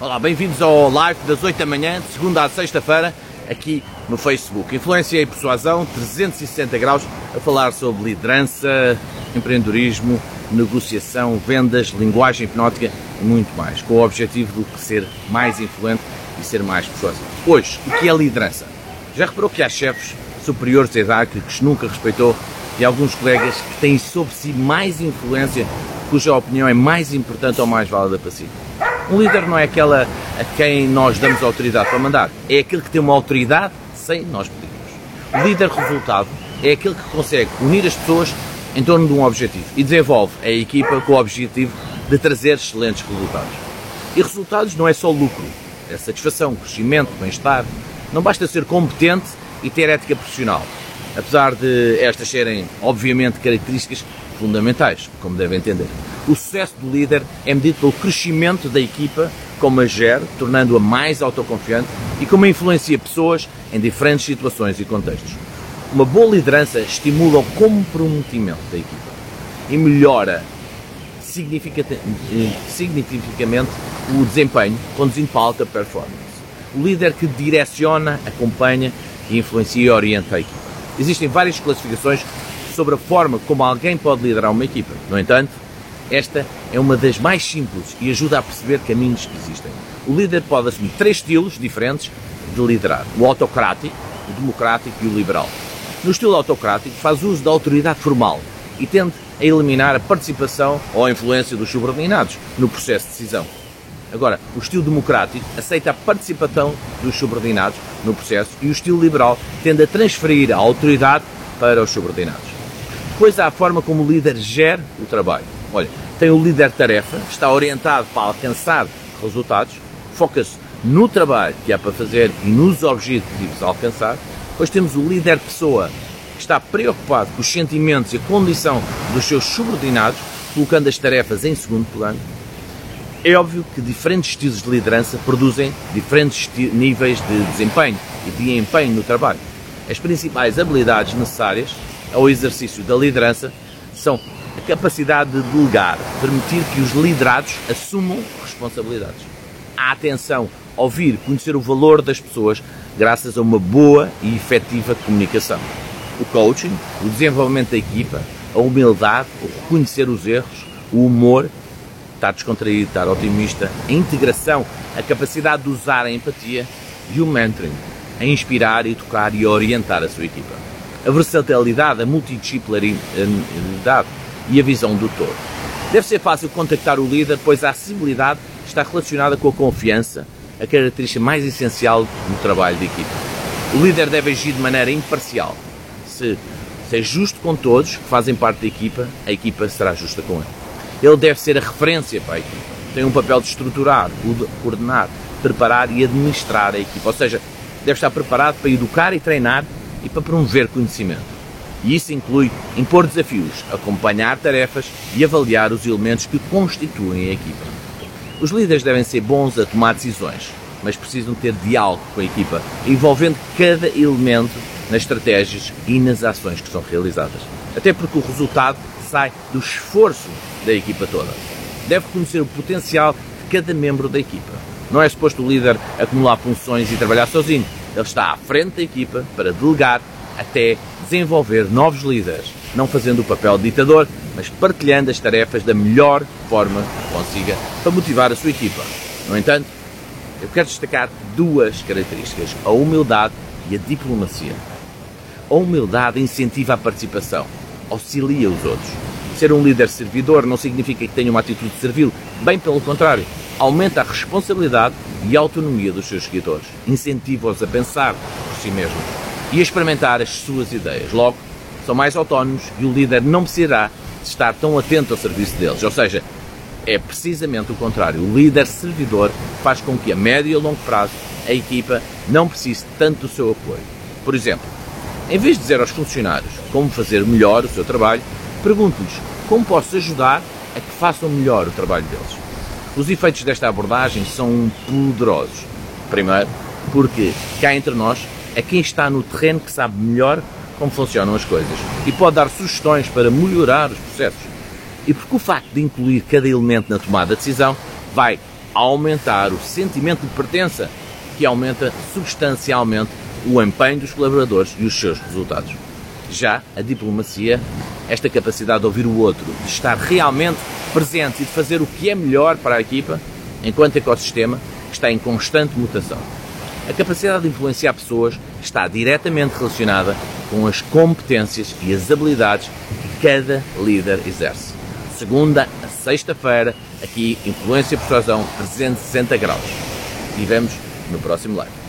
Olá, bem-vindos ao live das 8 da manhã, de segunda à sexta-feira, aqui no Facebook. Influência e persuasão, 360 graus, a falar sobre liderança, empreendedorismo, negociação, vendas, linguagem hipnótica e muito mais, com o objetivo de ser mais influente e ser mais persuasivo. Hoje, o que é liderança? Já reparou que há chefes superiores hierárquicos nunca respeitou e alguns colegas que têm sobre si mais influência, cuja opinião é mais importante ou mais válida para si? Um líder não é aquela a quem nós damos autoridade para mandar, é aquele que tem uma autoridade sem nós pedirmos. O líder resultado é aquele que consegue unir as pessoas em torno de um objetivo e desenvolve a equipa com o objetivo de trazer excelentes resultados. E resultados não é só lucro, é satisfação, crescimento, bem-estar. Não basta ser competente e ter ética profissional, apesar de estas serem, obviamente, características fundamentais, como devem entender. O sucesso do líder é medido pelo crescimento da equipa, como a gera, tornando-a mais autoconfiante e como influencia pessoas em diferentes situações e contextos. Uma boa liderança estimula o comprometimento da equipa e melhora significativamente o desempenho, conduzindo para alta performance. O líder que direciona, acompanha e influencia e orienta a equipa. Existem várias classificações sobre a forma como alguém pode liderar uma equipa. No entanto, esta é uma das mais simples e ajuda a perceber caminhos que existem. O líder pode assumir três estilos diferentes de liderar: o autocrático, o democrático e o liberal. No estilo autocrático, faz uso da autoridade formal e tende a eliminar a participação ou a influência dos subordinados no processo de decisão. Agora, o estilo democrático aceita a participação dos subordinados no processo e o estilo liberal tende a transferir a autoridade para os subordinados. Depois há a forma como o líder gera o trabalho. Olha, tem o líder tarefa, está orientado para alcançar resultados, foca-se no trabalho que há para fazer e nos objetivos a alcançar. Depois temos o líder pessoa, que está preocupado com os sentimentos e a condição dos seus subordinados, colocando as tarefas em segundo plano. É óbvio que diferentes estilos de liderança produzem diferentes níveis de desempenho e de empenho no trabalho. As principais habilidades necessárias ao exercício da liderança são capacidade de delegar, permitir que os liderados assumam responsabilidades. A atenção, ouvir, conhecer o valor das pessoas graças a uma boa e efetiva comunicação. O coaching, o desenvolvimento da equipa, a humildade, o reconhecer os erros, o humor, estar descontraído, estar otimista, a integração, a capacidade de usar a empatia e o mentoring, a inspirar, educar e orientar a sua equipa. A versatilidade, a multidisciplinaridade e a visão do todo. Deve ser fácil contactar o líder, pois a acessibilidade está relacionada com a confiança, a característica mais essencial no trabalho de equipa. O líder deve agir de maneira imparcial. Se, se é justo com todos que fazem parte da equipa, a equipa será justa com ele. Ele deve ser a referência para a equipa. Tem um papel de estruturar, coordenar, preparar e administrar a equipa. Ou seja, deve estar preparado para educar e treinar e para promover conhecimento. E isso inclui impor desafios, acompanhar tarefas e avaliar os elementos que constituem a equipa. Os líderes devem ser bons a tomar decisões, mas precisam ter diálogo com a equipa, envolvendo cada elemento nas estratégias e nas ações que são realizadas. Até porque o resultado sai do esforço da equipa toda. Deve conhecer o potencial de cada membro da equipa. Não é suposto o líder acumular funções e trabalhar sozinho. Ele está à frente da equipa para delegar até desenvolver novos líderes, não fazendo o papel de ditador, mas partilhando as tarefas da melhor forma que consiga para motivar a sua equipa. No entanto, eu quero destacar duas características: a humildade e a diplomacia. A humildade incentiva a participação, auxilia os outros. Ser um líder servidor não significa que tenha uma atitude de servil, bem pelo contrário, aumenta a responsabilidade e a autonomia dos seus seguidores, incentiva-os a pensar por si mesmos e a experimentar as suas ideias. Logo, são mais autónomos e o líder não precisará de estar tão atento ao serviço deles. Ou seja, é precisamente o contrário. O líder servidor faz com que a médio e a longo prazo a equipa não precise tanto do seu apoio. Por exemplo, em vez de dizer aos funcionários como fazer melhor o seu trabalho, pergunte-lhes como posso ajudar a que façam melhor o trabalho deles. Os efeitos desta abordagem são poderosos. Primeiro, porque cá entre nós é quem está no terreno que sabe melhor como funcionam as coisas e pode dar sugestões para melhorar os processos. E porque o facto de incluir cada elemento na tomada de decisão vai aumentar o sentimento de pertença, que aumenta substancialmente o empenho dos colaboradores e os seus resultados. Já a diplomacia, esta capacidade de ouvir o outro, de estar realmente presente e de fazer o que é melhor para a equipa, enquanto ecossistema está em constante mutação. A capacidade de influenciar pessoas está diretamente relacionada com as competências e as habilidades que cada líder exerce. Segunda a sexta-feira, aqui Influência Persuasão 360 graus. E vemos no próximo live.